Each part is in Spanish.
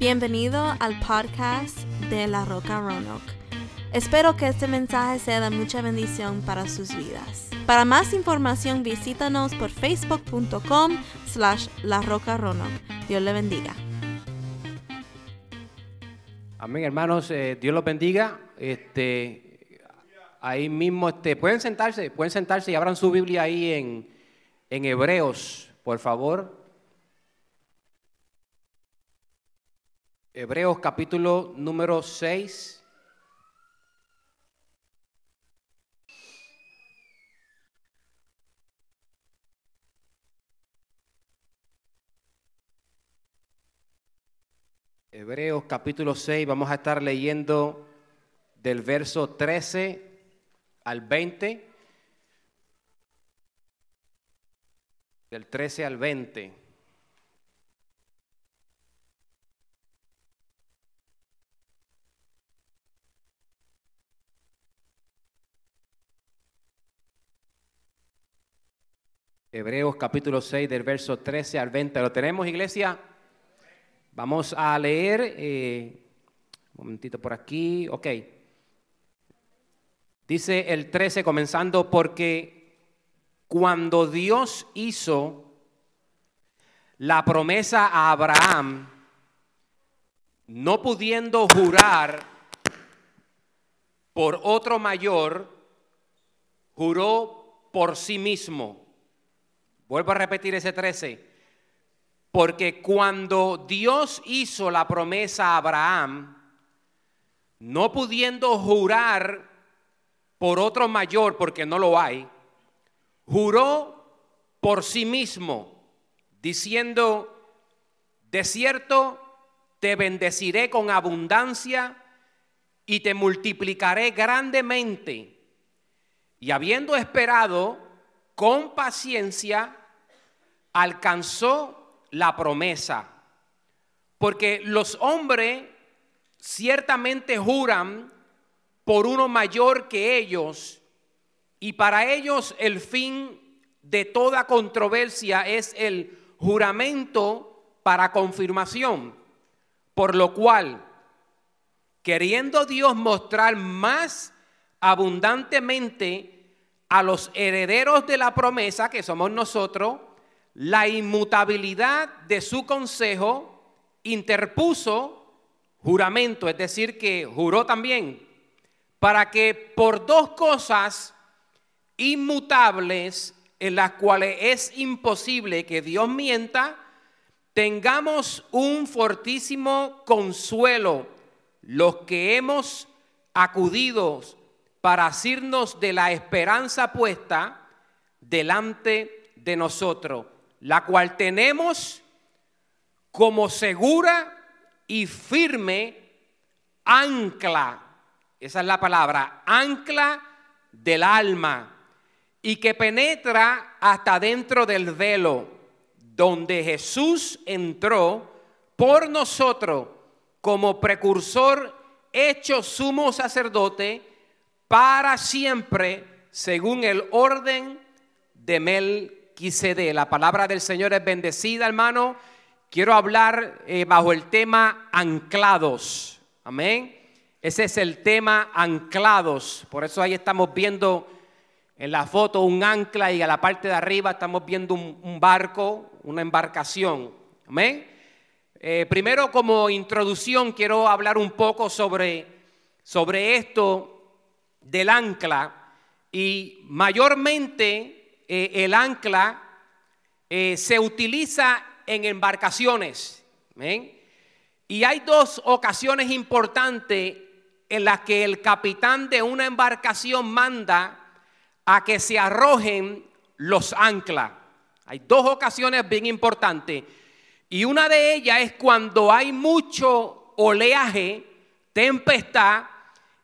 Bienvenido al podcast de La Roca Roanoke. Espero que este mensaje sea de mucha bendición para sus vidas. Para más información visítanos por facebook.com slash La Roca Roanoke. Dios le bendiga. Amén, hermanos, eh, Dios los bendiga. Este, ahí mismo, este, pueden sentarse, pueden sentarse y abran su Biblia ahí en, en Hebreos, por favor. Hebreos capítulo número 6. Hebreos capítulo 6, vamos a estar leyendo del verso 13 al 20. Del 13 al 20. Hebreos capítulo 6 del verso 13 al 20. ¿Lo tenemos, iglesia? Vamos a leer, eh, un momentito por aquí, ok. Dice el 13 comenzando porque cuando Dios hizo la promesa a Abraham, no pudiendo jurar por otro mayor, juró por sí mismo Vuelvo a repetir ese 13. Porque cuando Dios hizo la promesa a Abraham, no pudiendo jurar por otro mayor, porque no lo hay, juró por sí mismo, diciendo, de cierto, te bendeciré con abundancia y te multiplicaré grandemente. Y habiendo esperado con paciencia, alcanzó la promesa. Porque los hombres ciertamente juran por uno mayor que ellos y para ellos el fin de toda controversia es el juramento para confirmación. Por lo cual, queriendo Dios mostrar más abundantemente a los herederos de la promesa, que somos nosotros, la inmutabilidad de su consejo, interpuso juramento, es decir, que juró también, para que por dos cosas inmutables en las cuales es imposible que Dios mienta, tengamos un fortísimo consuelo los que hemos acudido para asirnos de la esperanza puesta delante de nosotros la cual tenemos como segura y firme ancla, esa es la palabra, ancla del alma, y que penetra hasta dentro del velo, donde Jesús entró por nosotros como precursor hecho sumo sacerdote para siempre, según el orden de Mel de La palabra del Señor es bendecida, hermano. Quiero hablar eh, bajo el tema anclados. Amén. Ese es el tema anclados. Por eso ahí estamos viendo en la foto un ancla y a la parte de arriba estamos viendo un, barco, una embarcación. Amén. Eh, primero como introducción quiero hablar un poco sobre, sobre esto del ancla y mayormente eh, el ancla eh, se utiliza en embarcaciones. Y hay dos ocasiones importantes en las que el capitán de una embarcación manda a que se arrojen los anclas. Hay dos ocasiones bien importantes. Y una de ellas es cuando hay mucho oleaje, tempestad,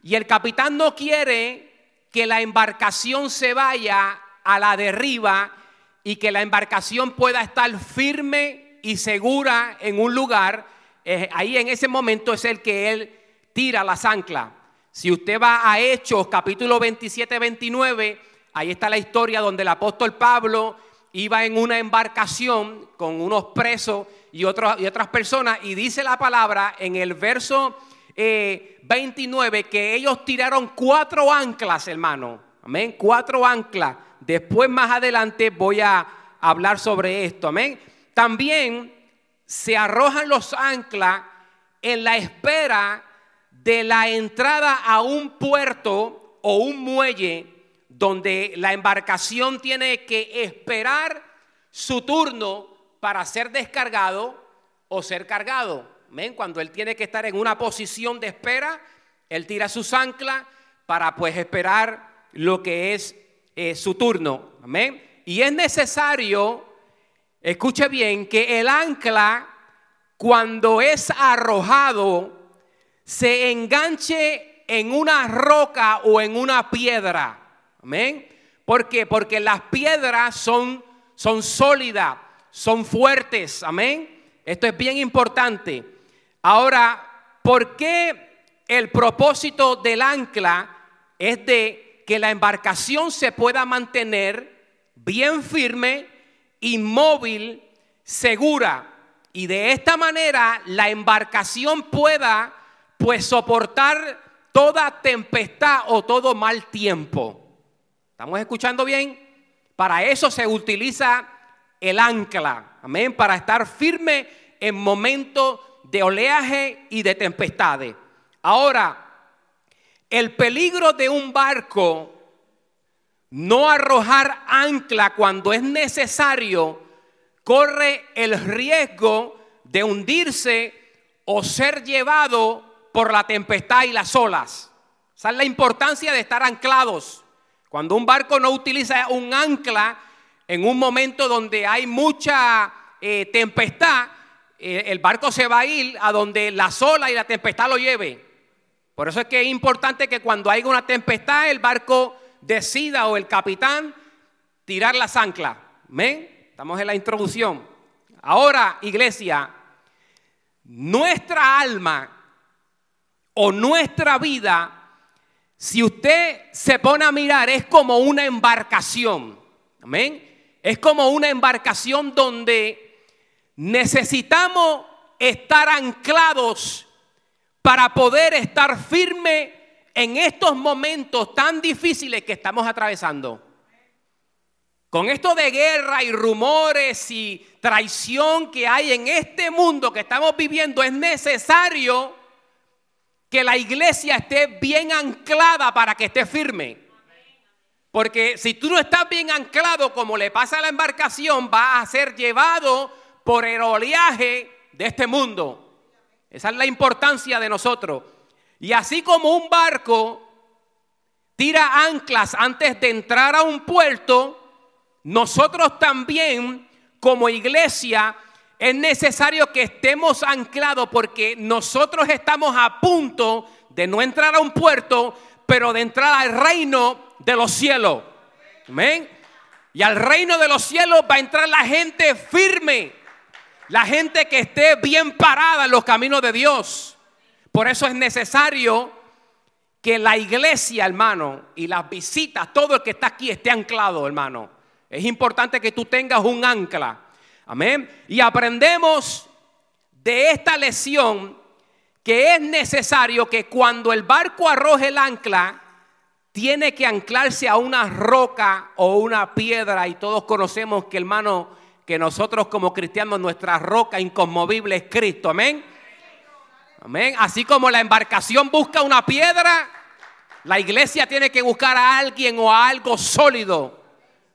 y el capitán no quiere que la embarcación se vaya a la derriba y que la embarcación pueda estar firme y segura en un lugar, ahí en ese momento es el que él tira las anclas. Si usted va a Hechos capítulo 27, 29, ahí está la historia donde el apóstol Pablo iba en una embarcación con unos presos y, y otras personas y dice la palabra en el verso 29 eh, que ellos tiraron cuatro anclas, hermano. Amén, cuatro anclas. Después más adelante voy a hablar sobre esto. Amén. También se arrojan los anclas en la espera de la entrada a un puerto o un muelle donde la embarcación tiene que esperar su turno para ser descargado o ser cargado. ¿Ven? Cuando él tiene que estar en una posición de espera, él tira sus anclas para pues esperar lo que es eh, su turno. Amén. Y es necesario, escuche bien, que el ancla cuando es arrojado se enganche en una roca o en una piedra. Amén. ¿Por qué? Porque las piedras son, son sólidas, son fuertes. Amén. Esto es bien importante. Ahora, ¿por qué el propósito del ancla es de que la embarcación se pueda mantener bien firme, inmóvil, segura? Y de esta manera la embarcación pueda pues soportar toda tempestad o todo mal tiempo. ¿Estamos escuchando bien? Para eso se utiliza el ancla, amén, para estar firme en momentos de oleaje y de tempestades. Ahora, el peligro de un barco no arrojar ancla cuando es necesario corre el riesgo de hundirse o ser llevado por la tempestad y las olas. Esa es la importancia de estar anclados. Cuando un barco no utiliza un ancla en un momento donde hay mucha eh, tempestad, el barco se va a ir a donde la sola y la tempestad lo lleve. Por eso es que es importante que cuando haya una tempestad, el barco decida o el capitán tirar las anclas. ¿Ven? Estamos en la introducción. Ahora, iglesia, nuestra alma o nuestra vida si usted se pone a mirar, es como una embarcación. Amén. Es como una embarcación donde necesitamos estar anclados para poder estar firme en estos momentos tan difíciles que estamos atravesando. Con esto de guerra y rumores y traición que hay en este mundo que estamos viviendo, es necesario que la iglesia esté bien anclada para que esté firme. Porque si tú no estás bien anclado, como le pasa a la embarcación, va a ser llevado por el oleaje de este mundo. Esa es la importancia de nosotros. Y así como un barco tira anclas antes de entrar a un puerto, nosotros también como iglesia es necesario que estemos anclados porque nosotros estamos a punto de no entrar a un puerto, pero de entrar al reino de los cielos. Amén. Y al reino de los cielos va a entrar la gente firme, la gente que esté bien parada en los caminos de Dios. Por eso es necesario que la iglesia, hermano, y las visitas, todo el que está aquí esté anclado, hermano. Es importante que tú tengas un ancla. Amén. Y aprendemos de esta lección que es necesario que cuando el barco arroje el ancla, tiene que anclarse a una roca o una piedra. Y todos conocemos que, hermano, que nosotros como cristianos, nuestra roca inconmovible es Cristo. Amén. Amén. Así como la embarcación busca una piedra, la iglesia tiene que buscar a alguien o a algo sólido.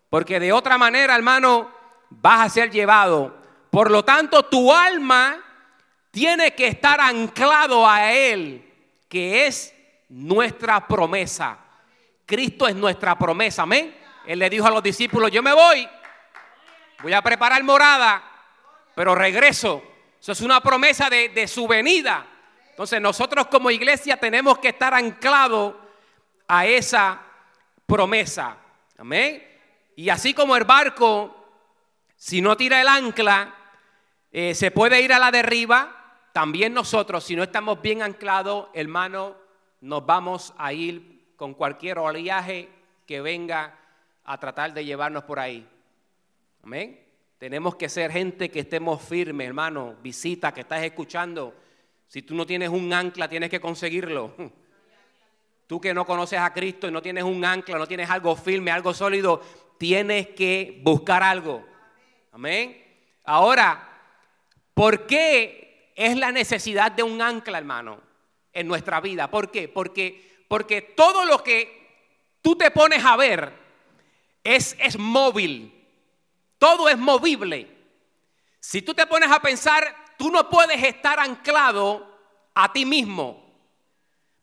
Porque de otra manera, hermano, vas a ser llevado. Por lo tanto, tu alma tiene que estar anclado a Él, que es nuestra promesa. Cristo es nuestra promesa, amén. Él le dijo a los discípulos, yo me voy, voy a preparar morada, pero regreso. Eso es una promesa de, su venida. Entonces nosotros como iglesia tenemos que estar anclados a esa promesa. Amén. Y así como el barco si no tira el ancla, eh, se puede ir a la derriba. También nosotros, si no estamos bien anclados, hermano, nos vamos a ir con cualquier oleaje que venga a tratar de llevarnos por ahí. Amén. Tenemos que ser gente que estemos firmes, hermano. Visita, que estás escuchando. Si tú no tienes un ancla, tienes que conseguirlo. Tú que no conoces a Cristo y no tienes un ancla, no tienes algo firme, algo sólido, tienes que buscar algo. Amén. Ahora, ¿por qué es la necesidad de un ancla, hermano, en nuestra vida? ¿Por qué? Porque, porque todo lo que tú te pones a ver es, es móvil. Todo es movible. Si tú te pones a pensar, tú no puedes estar anclado a ti mismo.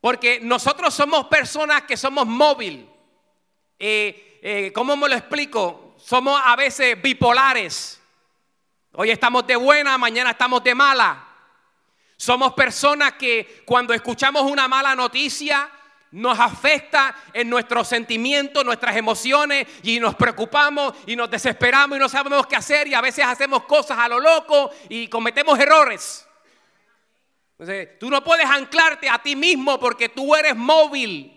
Porque nosotros somos personas que somos móvil. Eh, eh, ¿Cómo me lo explico? Somos a veces bipolares. Hoy estamos de buena, mañana estamos de mala. Somos personas que cuando escuchamos una mala noticia nos afecta en nuestros sentimientos, nuestras emociones y nos preocupamos y nos desesperamos y no sabemos qué hacer y a veces hacemos cosas a lo loco y cometemos errores. Entonces, tú no puedes anclarte a ti mismo porque tú eres móvil.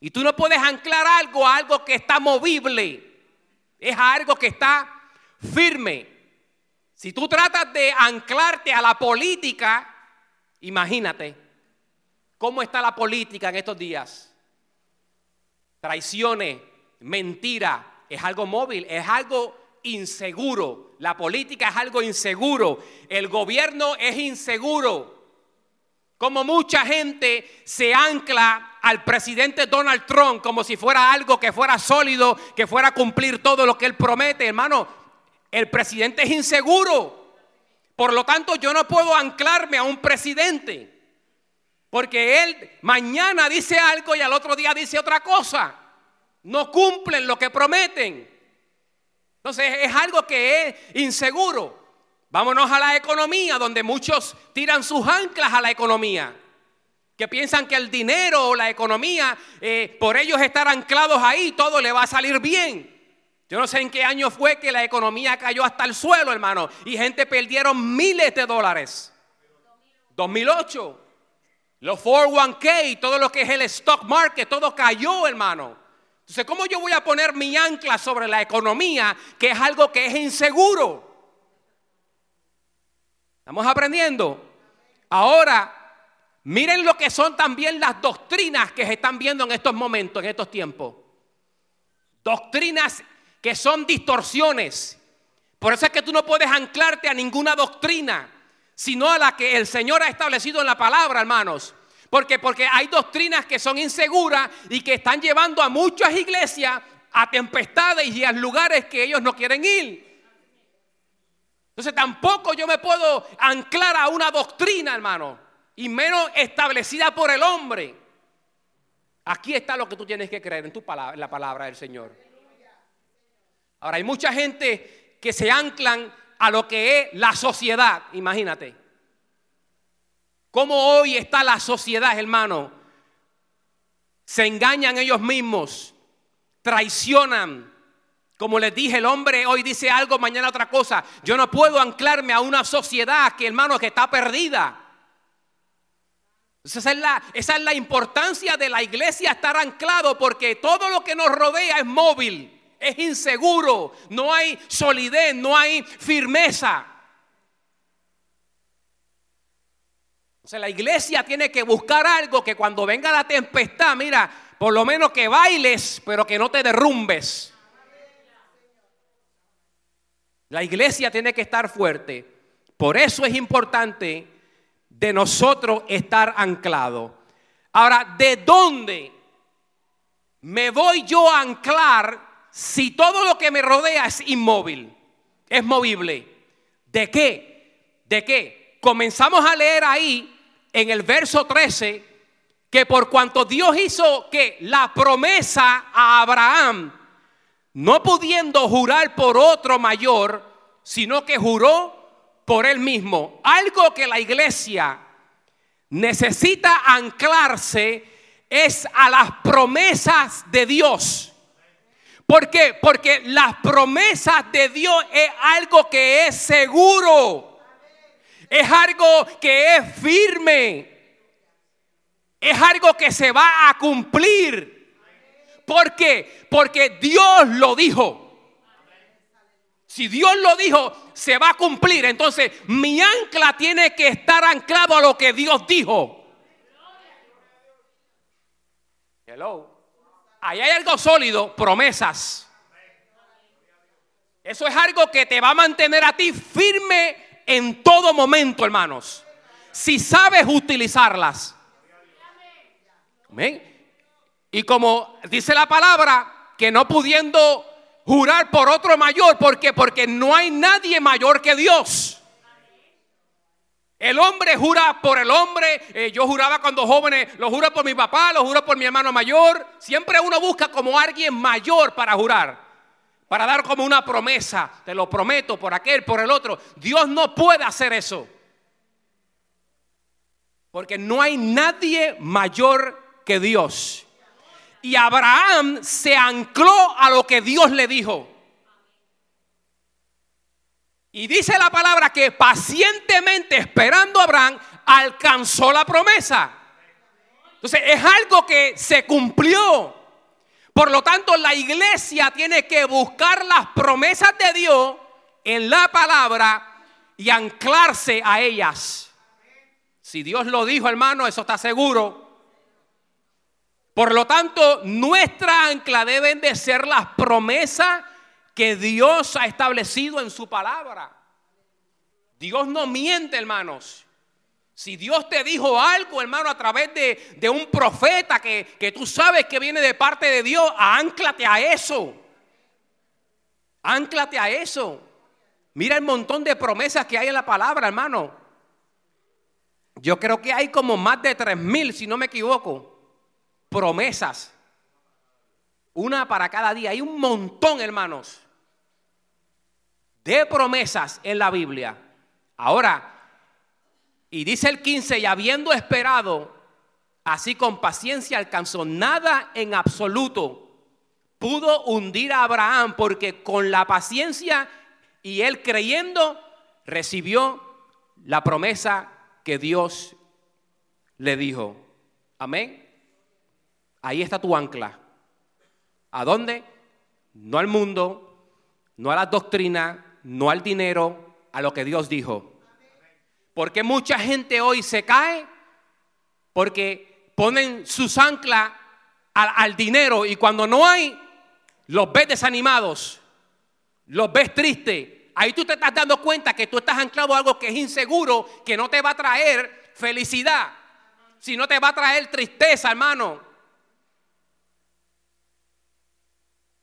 Y tú no puedes anclar algo a algo que está movible. Es algo que está firme. Si tú tratas de anclarte a la política, imagínate cómo está la política en estos días. Traiciones, mentira, es algo móvil, es algo inseguro. La política es algo inseguro. El gobierno es inseguro. Como mucha gente se ancla al presidente Donald Trump como si fuera algo que fuera sólido, que fuera a cumplir todo lo que él promete, hermano. El presidente es inseguro. Por lo tanto, yo no puedo anclarme a un presidente. Porque él mañana dice algo y al otro día dice otra cosa. No cumplen lo que prometen. Entonces es algo que es inseguro. Vámonos a la economía, donde muchos tiran sus anclas a la economía. Que piensan que el dinero o la economía, eh, por ellos estar anclados ahí, todo le va a salir bien. Yo no sé en qué año fue que la economía cayó hasta el suelo, hermano. Y gente perdieron miles de dólares. 2008. Los 401k, todo lo que es el stock market, todo cayó, hermano. Entonces, ¿cómo yo voy a poner mi ancla sobre la economía, que es algo que es inseguro? ¿Estamos aprendiendo? Ahora, miren lo que son también las doctrinas que se están viendo en estos momentos, en estos tiempos. Doctrinas que son distorsiones. Por eso es que tú no puedes anclarte a ninguna doctrina, sino a la que el Señor ha establecido en la palabra, hermanos. Porque, porque hay doctrinas que son inseguras y que están llevando a muchas iglesias a tempestades y a lugares que ellos no quieren ir. Entonces tampoco yo me puedo anclar a una doctrina, hermano, y menos establecida por el hombre. Aquí está lo que tú tienes que creer en, tu palabra, en la palabra del Señor. Ahora, hay mucha gente que se anclan a lo que es la sociedad, imagínate. ¿Cómo hoy está la sociedad, hermano? Se engañan ellos mismos, traicionan, como les dije, el hombre hoy dice algo, mañana otra cosa. Yo no puedo anclarme a una sociedad que, hermano, que está perdida. Esa es, la, esa es la importancia de la iglesia estar anclado porque todo lo que nos rodea es móvil, es inseguro, no hay solidez, no hay firmeza. O sea, la iglesia tiene que buscar algo que cuando venga la tempestad, mira, por lo menos que bailes, pero que no te derrumbes. La iglesia tiene que estar fuerte. Por eso es importante de nosotros estar anclado. Ahora, ¿de dónde me voy yo a anclar si todo lo que me rodea es inmóvil, es movible? ¿De qué? ¿De qué? Comenzamos a leer ahí en el verso 13 que por cuanto Dios hizo que la promesa a Abraham no pudiendo jurar por otro mayor, sino que juró por él mismo. Algo que la iglesia necesita anclarse es a las promesas de Dios. ¿Por qué? Porque las promesas de Dios es algo que es seguro. Es algo que es firme. Es algo que se va a cumplir. ¿Por qué? Porque Dios lo dijo. Si Dios lo dijo, se va a cumplir. Entonces, mi ancla tiene que estar anclado a lo que Dios dijo. Hello. Ahí hay algo sólido, promesas. Eso es algo que te va a mantener a ti firme en todo momento, hermanos. Si sabes utilizarlas. Amén. Y como dice la palabra, que no pudiendo jurar por otro mayor, ¿por qué? Porque no hay nadie mayor que Dios. El hombre jura por el hombre. Eh, yo juraba cuando jóvenes, lo juro por mi papá, lo juro por mi hermano mayor. Siempre uno busca como alguien mayor para jurar. Para dar como una promesa. Te lo prometo por aquel, por el otro. Dios no puede hacer eso. Porque no hay nadie mayor que Dios. Y Abraham se ancló a lo que Dios le dijo. Y dice la palabra que pacientemente esperando a Abraham alcanzó la promesa. Entonces es algo que se cumplió. Por lo tanto, la iglesia tiene que buscar las promesas de Dios en la palabra y anclarse a ellas. Si Dios lo dijo, hermano, eso está seguro. Por lo tanto, nuestra ancla deben de ser las promesas que Dios ha establecido en su palabra. Dios no miente, hermanos. Si Dios te dijo algo, hermano, a través de, un profeta que, que, tú sabes que viene de parte de Dios, anclate a eso. Anclate a eso. Mira el montón de promesas que hay en la palabra, hermano. Yo creo que hay como más de tres mil, si no me equivoco, promesas. Una para cada día. Hay un montón, hermanos de promesas en la Biblia. Ahora, y dice el 15, y habiendo esperado, así con paciencia alcanzó nada en absoluto. Pudo hundir a Abraham porque con la paciencia y él creyendo recibió la promesa que Dios le dijo. Amén. Ahí está tu ancla. ¿A dónde? No al mundo, no a las doctrinas, no al dinero, a lo que Dios dijo. Porque mucha gente hoy se cae porque ponen sus anclas al, dinero y cuando no hay, los ves desanimados, los ves tristes. Ahí tú te estás dando cuenta que tú estás anclado a algo que es inseguro, que no te va a traer felicidad, sino te va a traer tristeza, hermano.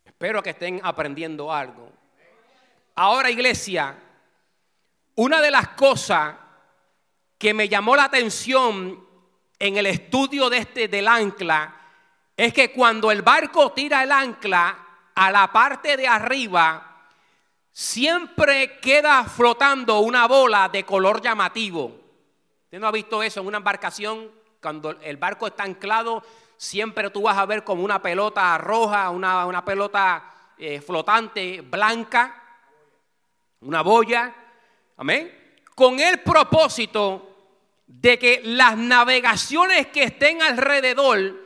Espero que estén aprendiendo algo. Ahora, iglesia, una de las cosas que me llamó la atención en el estudio de este del ancla es que cuando el barco tira el ancla a la parte de arriba siempre queda flotando una bola de color llamativo. ¿Usted no ha visto eso en una embarcación? Cuando el barco está anclado, siempre tú vas a ver como una pelota roja, una, una pelota eh, flotante blanca una boya, amén, con el propósito de que las navegaciones que estén alrededor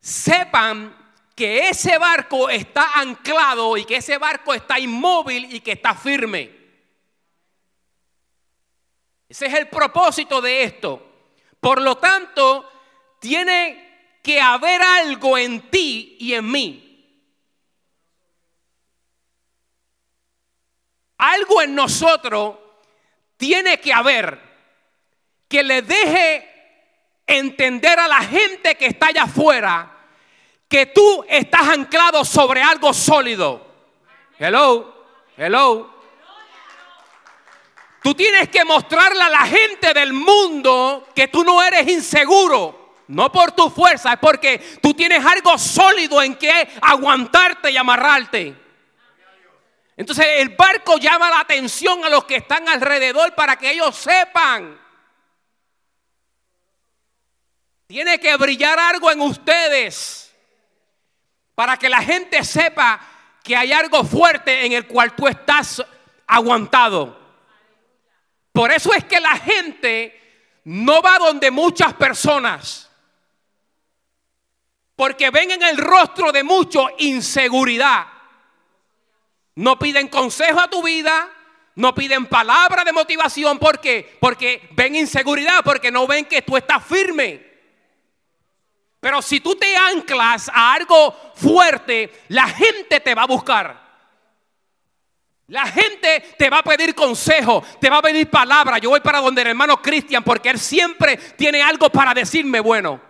sepan que ese barco está anclado y que ese barco está inmóvil y que está firme. Ese es el propósito de esto. Por lo tanto, tiene que haber algo en ti y en mí algo en nosotros tiene que haber que le deje entender a la gente que está allá afuera que tú estás anclado sobre algo sólido. Hello, hello. Tú tienes que mostrarle a la gente del mundo que tú no eres inseguro. No por tu fuerza, es porque tú tienes algo sólido en que aguantarte y amarrarte. Entonces el barco llama la atención a los que están alrededor para que ellos sepan. Tiene que brillar algo en ustedes para que la gente sepa que hay algo fuerte en el cual tú estás aguantado. Por eso es que la gente no va donde muchas personas. Porque ven en el rostro de muchos inseguridad. No piden consejo a tu vida, no piden palabra de motivación. ¿Por qué? Porque ven inseguridad, porque no ven que tú estás firme. Pero si tú te anclas a algo fuerte, la gente te va a buscar. La gente te va a pedir consejo, te va a pedir palabra. Yo voy para donde el hermano Cristian porque él siempre tiene algo para decirme bueno.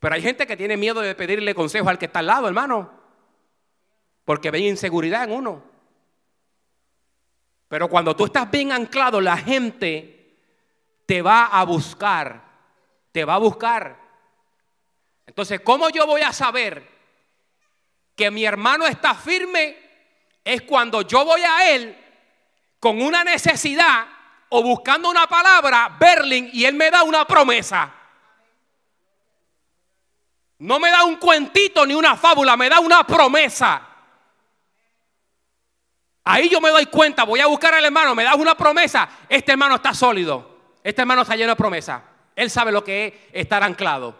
Pero hay gente que tiene miedo de pedirle consejo al que está al lado, hermano. Porque ve inseguridad en uno. Pero cuando tú estás bien anclado, la gente te va a buscar. Te va a buscar. Entonces, ¿cómo yo voy a saber que mi hermano está firme? Es cuando yo voy a él con una necesidad o buscando una palabra, Berlin, y él me da una promesa. No me da un cuentito ni una fábula, me da una promesa. Ahí yo me doy cuenta, voy a buscar al hermano, me da una promesa. Este hermano está sólido. Este hermano está lleno de promesa. Él sabe lo que es estar anclado.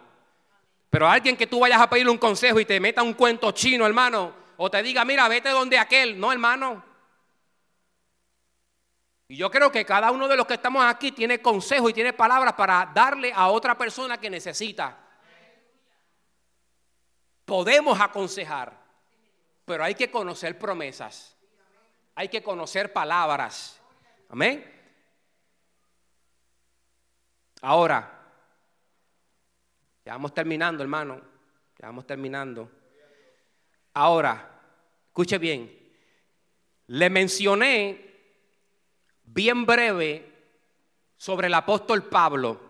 Pero alguien que tú vayas a pedirle un consejo y te meta un cuento chino, hermano, o te diga, mira, vete donde aquel. No, hermano. Y yo creo que cada uno de los que estamos aquí tiene consejo y tiene palabras para darle a otra persona que necesita. Podemos aconsejar, pero hay que conocer promesas. Hay que conocer palabras. Amén. Ahora, ya vamos terminando, hermano. Ya vamos terminando. Ahora, escuche bien. Le mencioné bien breve sobre el apóstol Pablo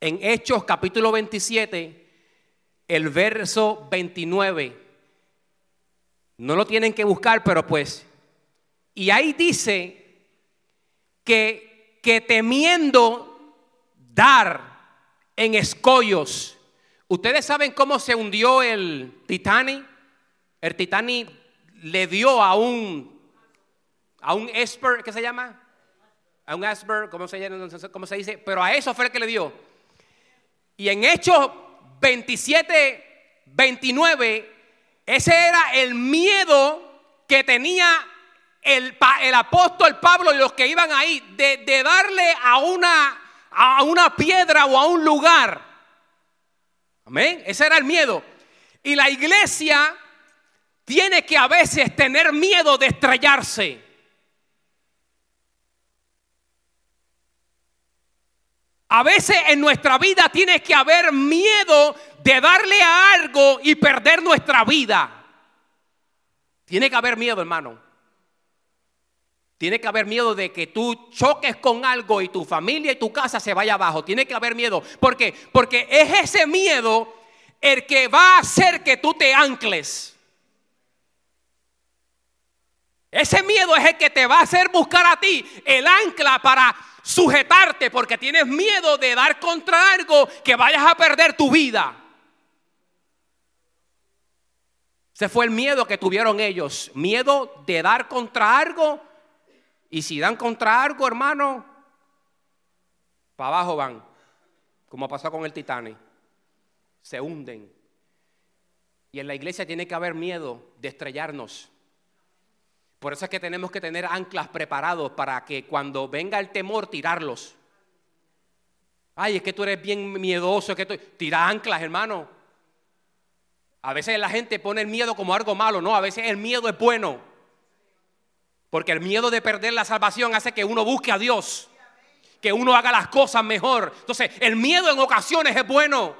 en Hechos capítulo 27 el verso 29. No lo tienen que buscar, pero pues. Y ahí dice que, que temiendo dar en escollos. Ustedes saben cómo se hundió el Titanic. El Titanic le dio a un a un esper, ¿qué se llama? A un esper, ¿cómo se, ¿cómo se dice? Pero a eso fue el que le dio. Y en Hechos 27, 29, ese era el miedo que tenía el, el, apóstol Pablo y los que iban ahí de, de darle a una, a una piedra o a un lugar. Amén. Ese era el miedo. Y la iglesia tiene que a veces tener miedo de estrellarse. A veces en nuestra vida tiene que haber miedo de darle a algo y perder nuestra vida. Tiene que haber miedo, hermano. Tiene que haber miedo de que tú choques con algo y tu familia y tu casa se vaya abajo. Tiene que haber miedo. ¿Por qué? Porque es ese miedo el que va a hacer que tú te ancles. Ese miedo es el que te va a hacer buscar a ti el ancla para sujetarte porque tienes miedo de dar contra algo que vayas a perder tu vida. Ese fue el miedo que tuvieron ellos. Miedo de dar contra algo. Y si dan contra algo, hermano, para abajo van. Como pasó con el Titanic. Se hunden. Y en la iglesia tiene que haber miedo de estrellarnos. Por eso es que tenemos que tener anclas preparados para que cuando venga el temor tirarlos. Ay, es que tú eres bien miedoso, que tú... tira anclas, hermano. A veces la gente pone el miedo como algo malo, no, a veces el miedo es bueno. Porque el miedo de perder la salvación hace que uno busque a Dios, que uno haga las cosas mejor. Entonces, el miedo en ocasiones es bueno.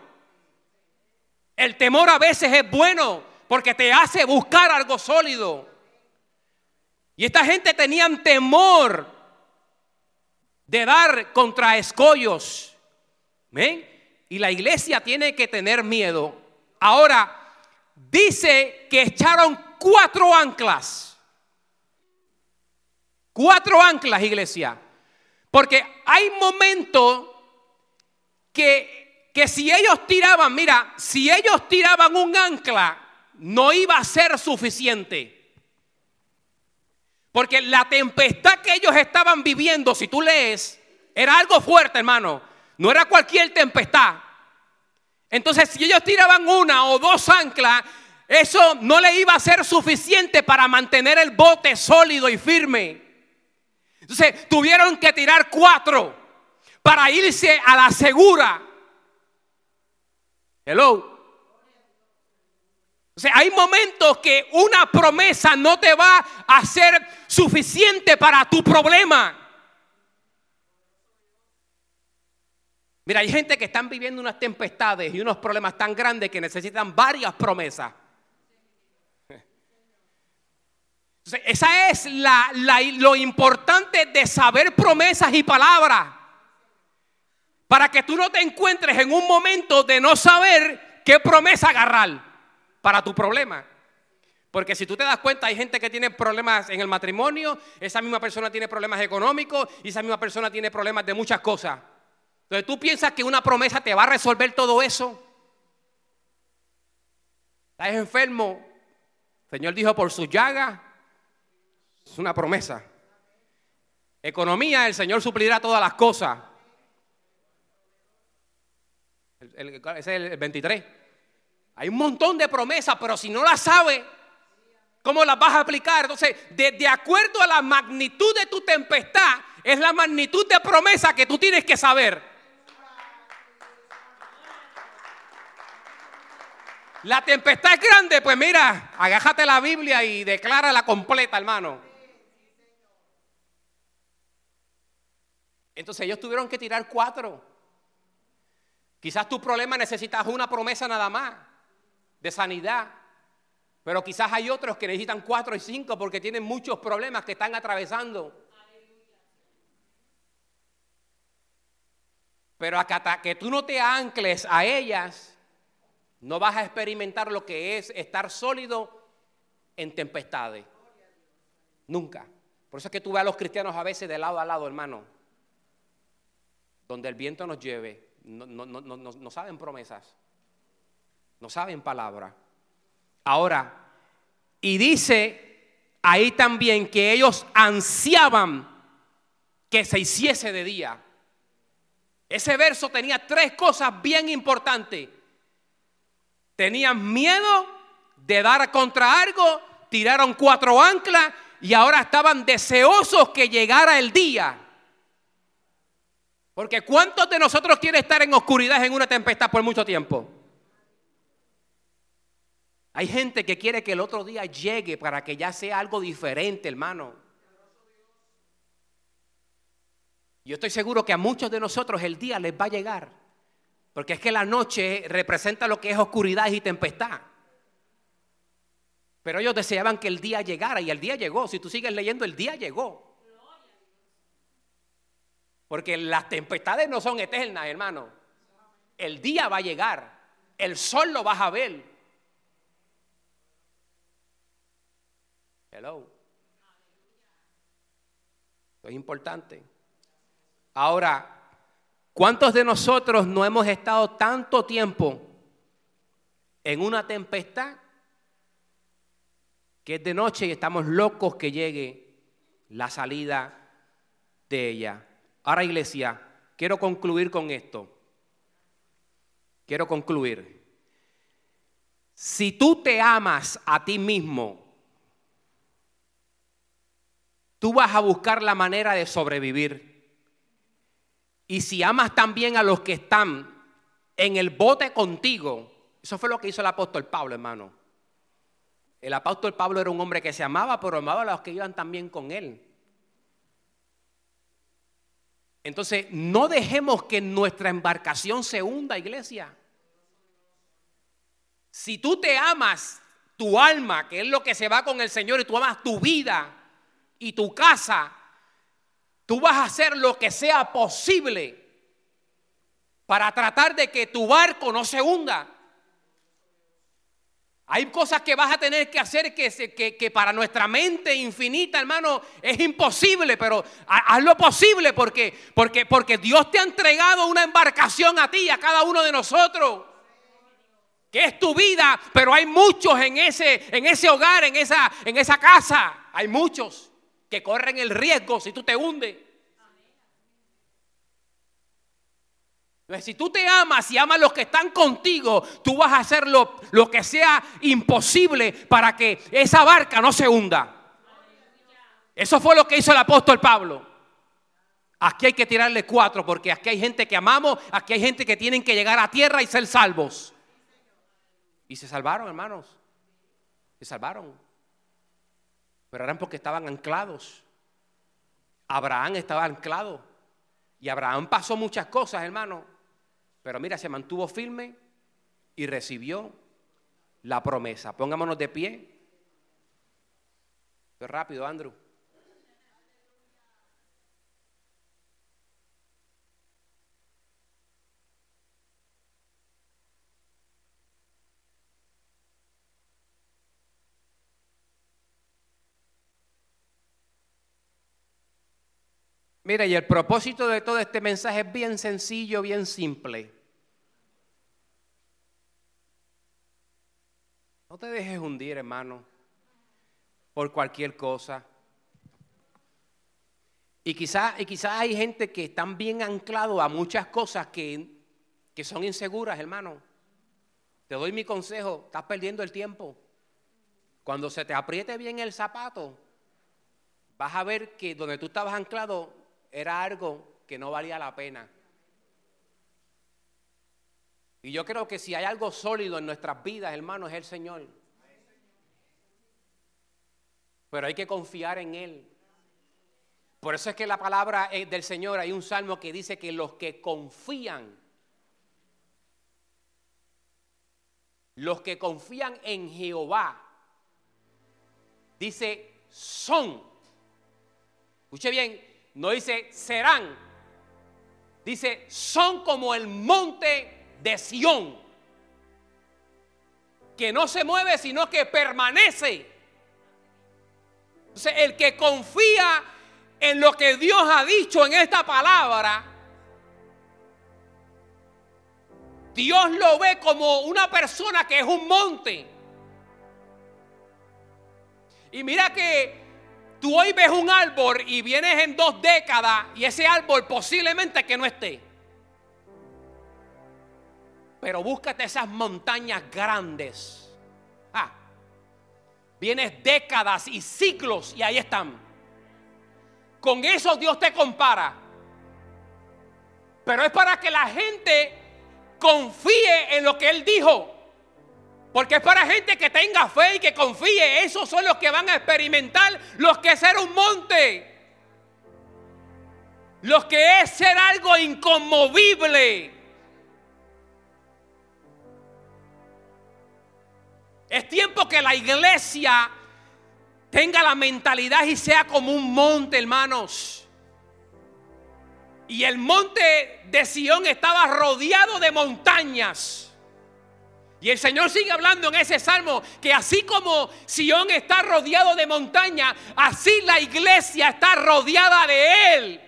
El temor a veces es bueno porque te hace buscar algo sólido. Y esta gente tenían temor de dar contra escollos. ¿Ven? Y la iglesia tiene que tener miedo. Ahora, dice que echaron cuatro anclas. Cuatro anclas, iglesia. Porque hay momentos que, que si ellos tiraban, mira, si ellos tiraban un ancla, no iba a ser suficiente. Porque la tempestad que ellos estaban viviendo, si tú lees, era algo fuerte, hermano. No era cualquier tempestad. Entonces, si ellos tiraban una o dos anclas, eso no le iba a ser suficiente para mantener el bote sólido y firme. Entonces tuvieron que tirar cuatro para irse a la segura. Hello. O sea, hay momentos que una promesa no te va a ser suficiente para tu problema. Mira, hay gente que están viviendo unas tempestades y unos problemas tan grandes que necesitan varias promesas. esa es la, lo importante de saber promesas y palabras. Para que tú no te encuentres en un momento de no saber qué promesa agarrar para tu problema. Porque si tú te das cuenta, hay gente que tiene problemas en el matrimonio, esa misma persona tiene problemas económicos y esa misma persona tiene problemas de muchas cosas. Entonces tú piensas que una promesa te va a resolver todo eso. Estás enfermo. El Señor dijo, por su llaga, es una promesa. Economía, el Señor suplirá todas las cosas. ese es el 23. Hay un montón de promesas, pero si no las sabes, ¿cómo las vas a aplicar? Entonces, de, acuerdo a la magnitud de tu tempestad, es la magnitud de promesa que tú tienes que saber. La tempestad es grande, pues mira, agájate la Biblia y declárala completa, hermano. Entonces ellos tuvieron que tirar cuatro. Quizás tu problema necesitas una promesa nada más de sanidad. Pero quizás hay otros que necesitan cuatro y cinco porque tienen muchos problemas que están atravesando. Pero hasta que tú no te ancles a ellas, no vas a experimentar lo que es estar sólido en tempestades. Nunca. Por eso es que tú ves a los cristianos a veces de lado a lado, hermano. Donde el viento nos lleve. No, no saben promesas no saben palabra. Ahora, y dice ahí también que ellos ansiaban que se hiciese de día. Ese verso tenía tres cosas bien importantes. Tenían miedo de dar contra algo, tiraron cuatro anclas y ahora estaban deseosos que llegara el día. Porque ¿cuántos de nosotros quieren estar en oscuridad en una tempestad por mucho tiempo? Hay gente que quiere que el otro día llegue para que ya sea algo diferente, hermano. Yo estoy seguro que a muchos de nosotros el día les va a llegar. Porque es que la noche representa lo que es oscuridad y tempestad. Pero ellos deseaban que el día llegara y el día llegó. Si tú sigues leyendo, el día llegó. Porque las tempestades no son eternas, hermano. El día va a llegar. El sol lo vas a ver. Hello. es importante. Ahora, ¿cuántos de nosotros no hemos estado tanto tiempo en una tempestad que es de noche y estamos locos que llegue la salida de ella? Ahora, iglesia, quiero concluir con esto. Quiero concluir. Si tú te amas a ti mismo, tú vas a buscar la manera de sobrevivir. Y si amas también a los que están en el bote contigo, eso fue lo que hizo el apóstol Pablo, hermano. El apóstol Pablo era un hombre que se amaba, pero amaba a los que iban también con él. Entonces, no dejemos que nuestra embarcación se hunda, iglesia. Si tú te amas tu alma, que es lo que se va con el Señor, y tú amas tu vida, y tu casa, tú vas a hacer lo que sea posible para tratar de que tu barco no se hunda. Hay cosas que vas a tener que hacer que, que, para nuestra mente infinita, hermano, es imposible, pero haz lo posible porque, porque, porque Dios te ha entregado una embarcación a ti, a cada uno de nosotros, que es tu vida, pero hay muchos en ese, en ese hogar, en esa, en esa casa, hay muchos que corren el riesgo si tú te hundes. Entonces, si tú te amas y amas a los que están contigo, tú vas a hacer lo, lo que sea imposible para que esa barca no se hunda. Eso fue lo que hizo el apóstol Pablo. Aquí hay que tirarle cuatro porque aquí hay gente que amamos, aquí hay gente que tienen que llegar a tierra y ser salvos. Y se salvaron, hermanos. Se salvaron. Pero eran porque estaban anclados. Abraham estaba anclado. Y Abraham pasó muchas cosas, hermano. Pero mira, se mantuvo firme y recibió la promesa. Pongámonos de pie. rápido, Andrew. Mira, y el propósito de todo este mensaje es bien sencillo, bien simple. No te dejes hundir, hermano, por cualquier cosa. Y quizás y quizá hay gente que están bien anclados a muchas cosas que, que son inseguras, hermano. Te doy mi consejo, estás perdiendo el tiempo. Cuando se te apriete bien el zapato, vas a ver que donde tú estabas anclado era algo que no valía la pena. Y yo creo que si hay algo sólido en nuestras vidas, hermanos, es el Señor. Pero hay que confiar en Él. Por eso es que la palabra del Señor, hay un salmo que dice que los que confían, los que confían en Jehová, dice, son. Escuche bien, no dice serán. Dice son como el monte de Sión. Que no se mueve, sino que permanece. Entonces, el que confía en lo que Dios ha dicho en esta palabra, Dios lo ve como una persona que es un monte. Y mira que Tú hoy ves un árbol y vienes en dos décadas y ese árbol posiblemente que no esté. Pero búscate esas montañas grandes. Ah, vienes décadas y siglos y ahí están. Con eso Dios te compara. Pero es para que la gente confíe en lo que Él dijo. Porque es para gente que tenga fe y que confíe. Esos son los que van a experimentar los que ser un monte. Los que es ser algo inconmovible. Es tiempo que la iglesia tenga la mentalidad y sea como un monte, hermanos. Y el monte de Sión estaba rodeado de montañas. Y el Señor sigue hablando en ese salmo que así como Sión está rodeado de montaña, así la iglesia está rodeada de Él.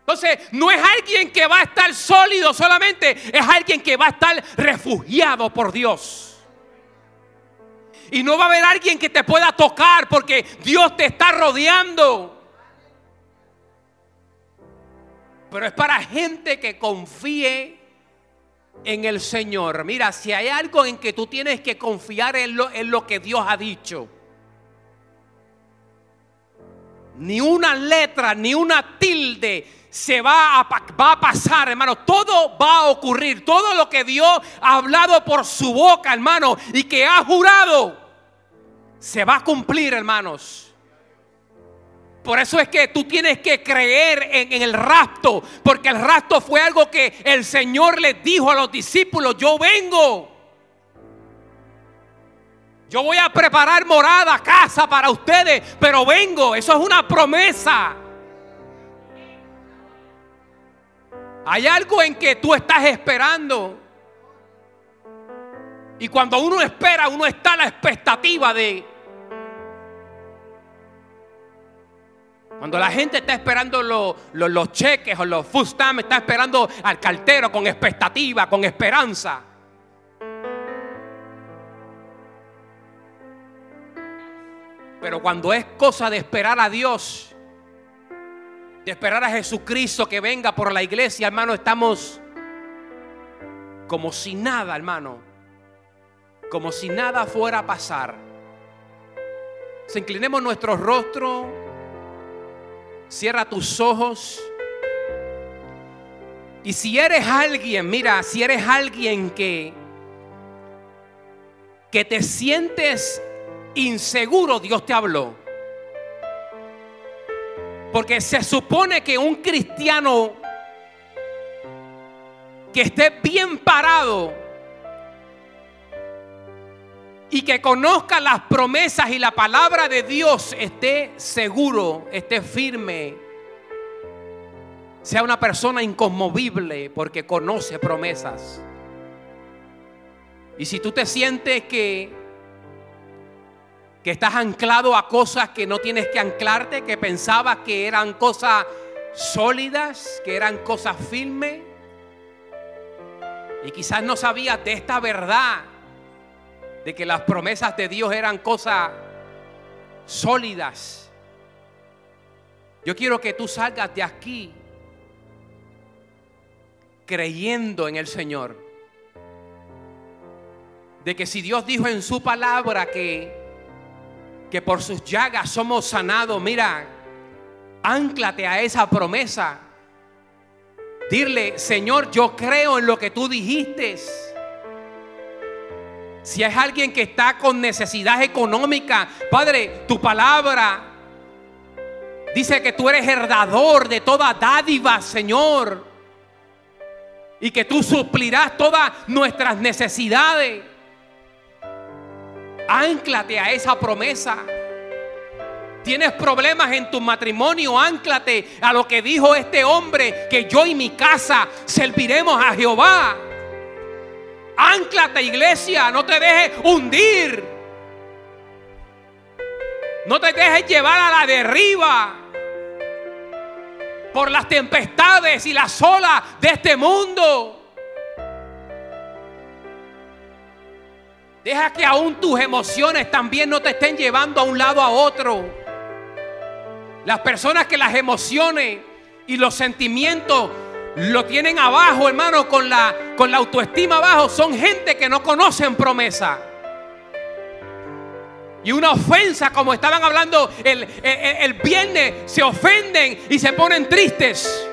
Entonces, no es alguien que va a estar sólido solamente, es alguien que va a estar refugiado por Dios. Y no va a haber alguien que te pueda tocar porque Dios te está rodeando. Pero es para gente que confíe en el Señor. Mira, si hay algo en que tú tienes que confiar en lo, en lo que Dios ha dicho. Ni una letra, ni una tilde se va a, va a pasar, hermano. Todo va a ocurrir. Todo lo que Dios ha hablado por su boca, hermano, y que ha jurado, se va a cumplir, hermanos. Por eso es que tú tienes que creer en, el rapto, porque el rapto fue algo que el Señor les dijo a los discípulos, yo vengo. Yo voy a preparar morada, casa para ustedes, pero vengo. Eso es una promesa. Hay algo en que tú estás esperando. Y cuando uno espera, uno está a la expectativa de Cuando la gente está esperando los cheques o los food está esperando al cartero con expectativa, con esperanza. Pero cuando es cosa de esperar a Dios, de esperar a Jesucristo que venga por la iglesia, hermano, estamos como si nada, hermano, como si nada fuera a pasar. Se inclinemos nuestro rostro, cierra tus ojos. Y si eres alguien, mira, si eres alguien que que te sientes inseguro, Dios te habló. Porque se supone que un cristiano que esté bien parado y que conozca las promesas y la palabra de Dios esté seguro, esté firme, sea una persona inconmovible porque conoce promesas. Y si tú te sientes que que estás anclado a cosas que no tienes que anclarte, que pensabas que eran cosas sólidas, que eran cosas firmes, y quizás no sabías de esta verdad, de que las promesas de Dios eran cosas sólidas. Yo quiero que tú salgas de aquí creyendo en el Señor. De que si Dios dijo en su palabra que que por sus llagas somos sanados. Mira, anclate a esa promesa. Dile, Señor, yo creo en lo que tú dijiste. Si es alguien que está con necesidad económica, Padre, tu palabra dice que tú eres herdador de toda dádiva, Señor. Y que tú suplirás todas nuestras necesidades. Anclate a esa promesa. Tienes problemas en tu matrimonio, anclate a lo que dijo este hombre, que yo y mi casa serviremos a Jehová. Anclate iglesia, no te dejes hundir. No te dejes llevar a la derriba por las tempestades y las olas de este mundo. Deja que aún tus emociones también no te estén llevando a un lado a otro. Las personas que las emociones y los sentimientos lo tienen abajo, hermano, con la, con la autoestima abajo, son gente que no conocen promesa. Y una ofensa, como estaban hablando el, el, el viernes, se ofenden y se ponen tristes.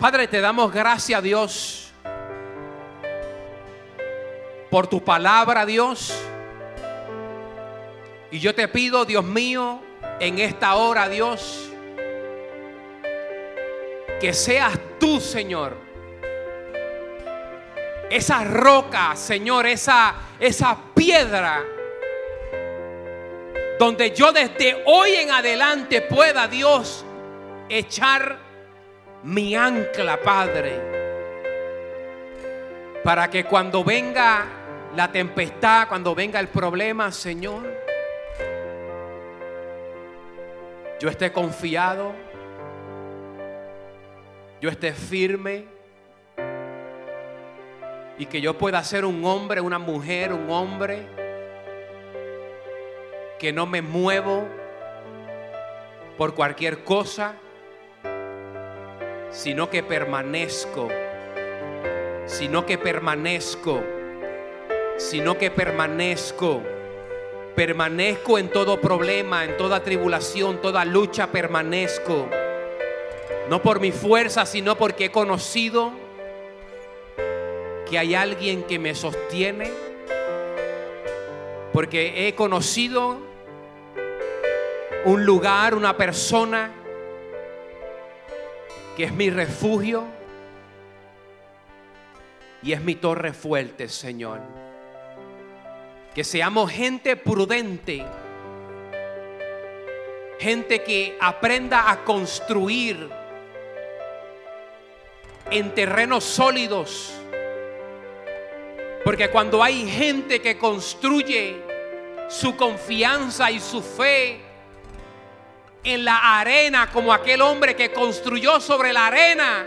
Padre, te damos gracias, Dios, por tu palabra, Dios. Y yo te pido, Dios mío, en esta hora, Dios, que seas tú, Señor. Esa roca, Señor, esa, esa piedra donde yo desde hoy en adelante pueda, Dios, echar mi ancla, Padre. Para que cuando venga la tempestad, cuando venga el problema, Señor, yo esté confiado, yo esté firme y que yo pueda ser un hombre, una mujer, un hombre que no me muevo por cualquier cosa sino que permanezco, sino que permanezco, sino que permanezco. Permanezco en todo problema, en toda tribulación, toda lucha, permanezco. No por mi fuerza, sino porque he conocido que hay alguien que me sostiene. Porque he conocido un lugar, una persona que es mi refugio y es mi torre fuerte, Señor. Que seamos gente prudente, gente que aprenda a construir en terrenos sólidos. Porque cuando hay gente que construye su confianza y su fe en la arena como aquel hombre que construyó sobre la arena.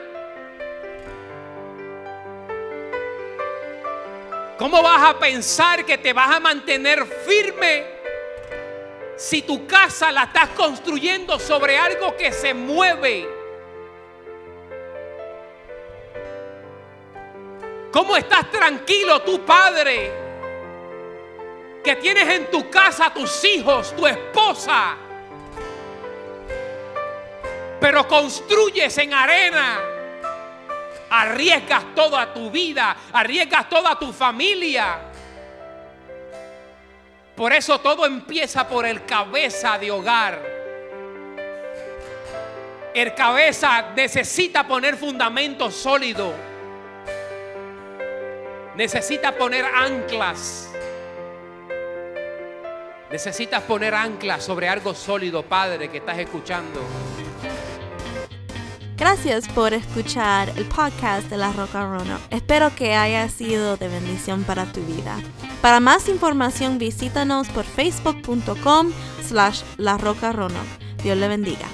¿Cómo vas a pensar que te vas a mantener firme si tu casa la estás construyendo sobre algo que se mueve? ¿Cómo estás tranquilo tu padre que tienes en tu casa tus hijos, tu esposa, pero construyes en arena? Arriesgas toda tu vida, arriesgas toda tu familia. Por eso todo empieza por el cabeza de hogar. El cabeza necesita poner fundamento sólido. Necesita poner anclas. Necesitas poner anclas sobre algo sólido, Padre, que estás escuchando. Gracias por escuchar el podcast de La Roca Rono. Espero que haya sido de bendición para tu vida. Para más información visítanos por facebook.com slash La Roca. Dios le bendiga.